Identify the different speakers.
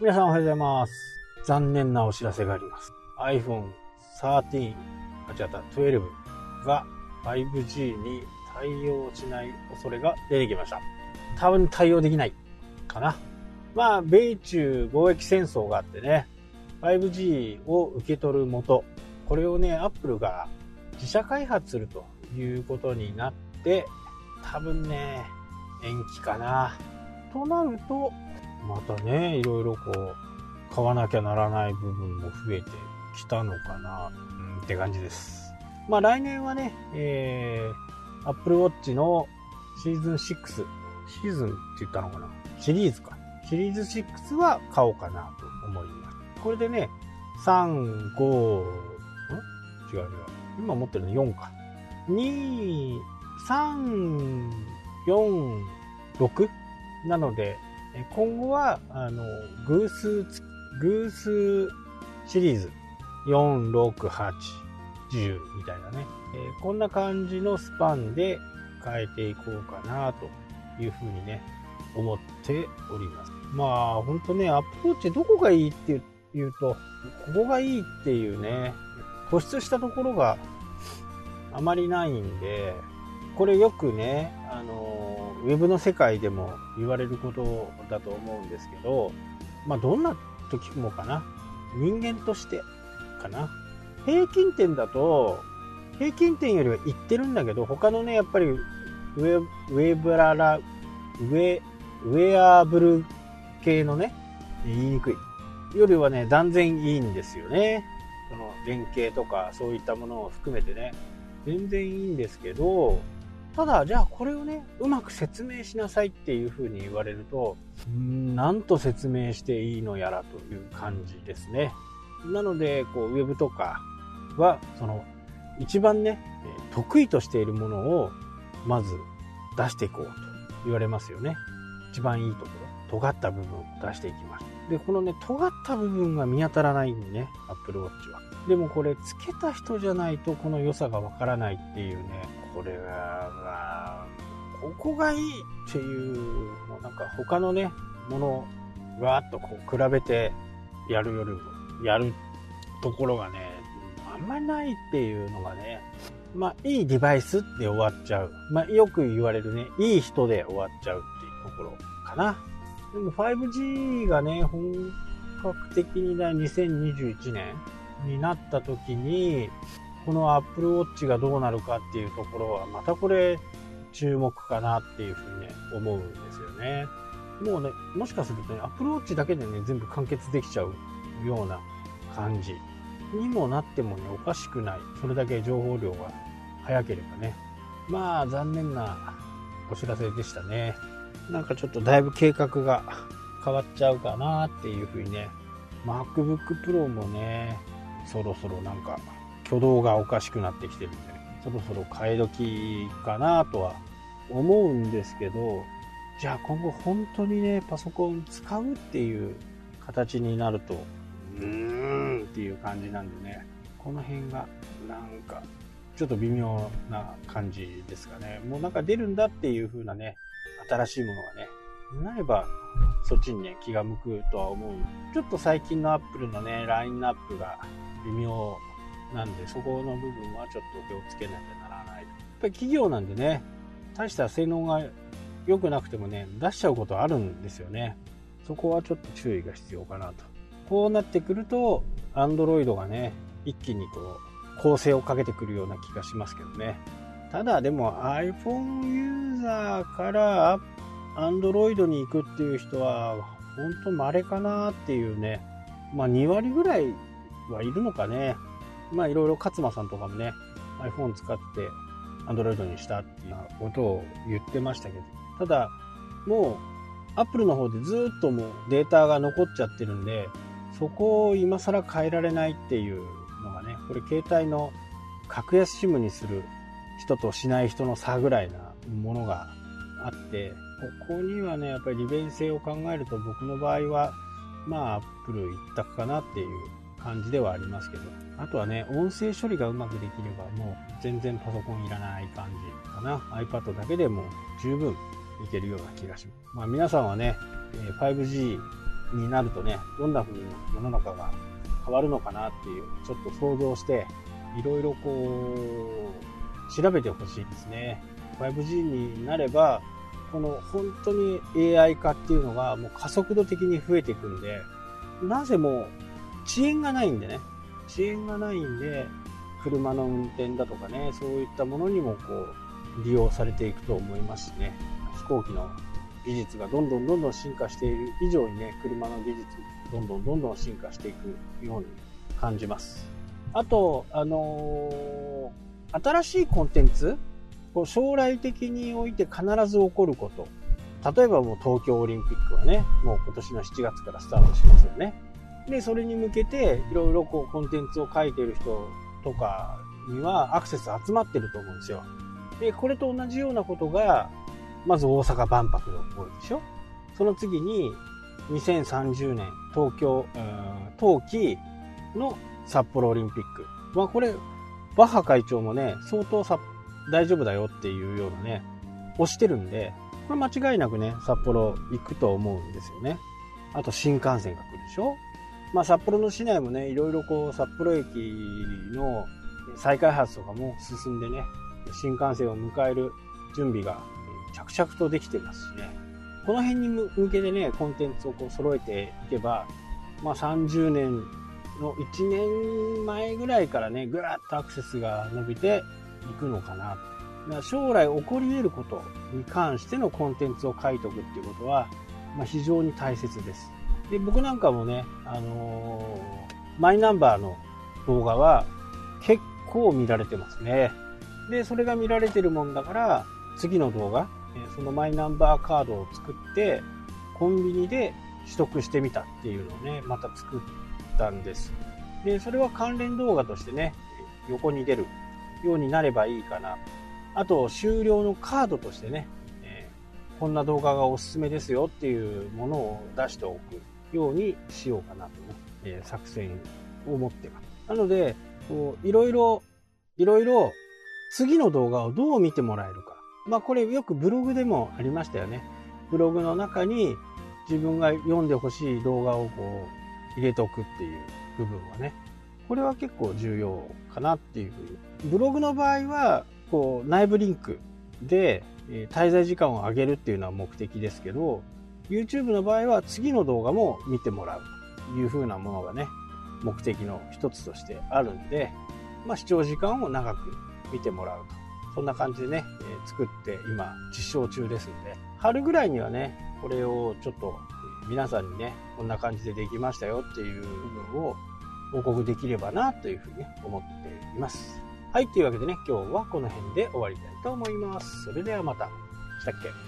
Speaker 1: 皆さんおはようございます。残念なお知らせがあります。iPhone 13、あ、違った、12が 5G に対応しない恐れが出てきました。多分対応できないかな。まあ、米中貿易戦争があってね、5G を受け取る元、これをね、Apple が自社開発するということになって、多分ね、延期かな。となると、またね、いろいろこう、買わなきゃならない部分も増えてきたのかな、うん、って感じです。まあ来年はね、えー、Apple Watch のシーズン6、シーズンって言ったのかなシリーズか。シリーズ6は買おうかなと思います。これでね、3、5、ん？違う違う。今持ってるの4か。2、3、4、6なので、え今後は、あの、偶数、偶数シリーズ、4、6、8、10みたいなね、えこんな感じのスパンで変えていこうかなというふうにね、思っております。まあ、ほんとね、アプローチどこがいいっていうと、ここがいいっていうね、突出したところがあまりないんで、これよくね、あの、ウェブの世界でも言われることだと思うんですけど、まあ、どんな時もかな。人間としてかな。平均点だと、平均点よりはいってるんだけど、他のね、やっぱり、ウェウェブララ、ウェ、ウェアブル系のね、言いにくい。よりはね、断然いいんですよね。その連携とかそういったものを含めてね、全然いいんですけど、ただ、じゃあこれをね、うまく説明しなさいっていうふうに言われると、うんなんと説明していいのやらという感じですね。なので、こう、ウェブとかは、その、一番ね、得意としているものを、まず出していこうと言われますよね。一番いいところ、尖った部分を出していきます。で、このね、尖った部分が見当たらないんでね、Apple Watch は。でもこれ、つけた人じゃないと、この良さがわからないっていうね、これは、まあ、ここがいいっていうの、なんか他のね、ものをわーっとこう比べてやるよりも、やるところがね、あんまりないっていうのがね、まあ、いいデバイスで終わっちゃう。まあ、よく言われるね、いい人で終わっちゃうっていうところかな。でも 5G がね、本格的に2021年になった時に、この Apple Watch がどうなるかっていうところは、またこれ注目かなっていうふうにね、思うんですよね。もうね、もしかするとね、Apple Watch だけでね、全部完結できちゃうような感じにもなってもね、おかしくない。それだけ情報量が早ければね。まあ、残念なお知らせでしたね。なんかちょっとだいぶ計画が変わっちゃうかなっていうふうにね。MacBook Pro もね、そろそろなんか挙動がおかしくなってきてるんで、そろそろ替え時かなとは思うんですけど、じゃあ今後本当にね、パソコン使うっていう形になると、うーんっていう感じなんでね、この辺がなんかちょっと微妙な感じですかね。もうなんか出るんだっていう風なね、新しいものがね、なればそっちにね、気が向くとは思う。ちょっと最近のアップルのね、ラインナップが微妙なんで、そこの部分はちょっと気をつけなきゃならない。やっぱり企業なんでね、大した性能が良くなくてもね、出しちゃうことあるんですよね。そこはちょっと注意が必要かなと。こうなってくると、Android がね、一気にこう、構成をかけてくるような気がしますけどね。ただでも iPhone ユーザーから Android に行くっていう人は、本当稀かなっていうね。まあ2割ぐらいはいるのかね。まあいろいろ勝間さんとかもね、iPhone 使って Android にしたっていうことを言ってましたけど。ただ、もう Apple の方でずっともうデータが残っちゃってるんで、そこを今更変えられないっていうのがね、これ携帯の格安 SIM にする人としない人の差ぐらいなものがあって、ここにはね、やっぱり利便性を考えると僕の場合は、まあ、Apple 一択かなっていう感じではありますけど、あとはね、音声処理がうまくできればもう全然パソコンいらない感じかな。iPad だけでも十分いけるような気がします。まあ皆さんはね、5G になるとね、どんな風に世の中が変わるのかなっていう、ちょっと想像して、いろいろこう、調べてほしいですね。5G になれば、この本当に AI 化っていうのがもう加速度的に増えていくんで、なぜもう遅延がないんでね、遅延がないんで、車の運転だとかね、そういったものにもこう、利用されていくと思いますしね、飛行機の技術がどんどんどんどん進化している以上にね、車の技術、どんどんどんどん進化していくように感じます。あと、あのー、新しいコンテンツこう将来的において必ず起こること。例えばもう東京オリンピックはね、もう今年の7月からスタートしますよね。で、それに向けていろいろこうコンテンツを書いてる人とかにはアクセス集まってると思うんですよ。で、これと同じようなことが、まず大阪万博で起こるでしょその次に2030年東京、冬季の札幌オリンピック。まあこれ、バッハ会長もね、相当さ大丈夫だよっていうようなね、押してるんで、これ間違いなくね、札幌行くと思うんですよね。あと新幹線が来るでしょまあ札幌の市内もね、いろいろこう札幌駅の再開発とかも進んでね、新幹線を迎える準備が着々とできてますしね。この辺に向けてね、コンテンツをこう揃えていけば、まあ30年の1年前ぐらいからね、ぐーっとアクセスが伸びていくのかな。だ将来起こり得ることに関してのコンテンツを書いておくっていうことは、まあ、非常に大切です。で、僕なんかもね、あのー、マイナンバーの動画は結構見られてますね。で、それが見られてるもんだから、次の動画、そのマイナンバーカードを作って、コンビニで取得してみたっていうのをね、また作ったんです。で、それは関連動画としてね、横に出るようになればいいかな。あと、終了のカードとしてね、こんな動画がおすすめですよっていうものを出しておくようにしようかなとね、えー、作戦を持ってます。なので、こういろいろ、いろいろ次の動画をどう見てもらえるか。まあこれよくブログでもありましたよね。ブログの中に自分が読んでほしい動画をこう入れておくっていう部分はね。これは結構重要かなっていうふうに。ブログの場合は、こう内部リンクで滞在時間を上げるっていうのは目的ですけど、YouTube の場合は次の動画も見てもらうというふうなものがね、目的の一つとしてあるんで、まあ、視聴時間を長く見てもらうと。そんな感じでね、え、作って今実証中ですんで、春ぐらいにはね、これをちょっと皆さんにね、こんな感じでできましたよっていう部分を報告できればなというふうに思っています。はい、というわけでね、今日はこの辺で終わりたいと思います。それではまた。したっけ？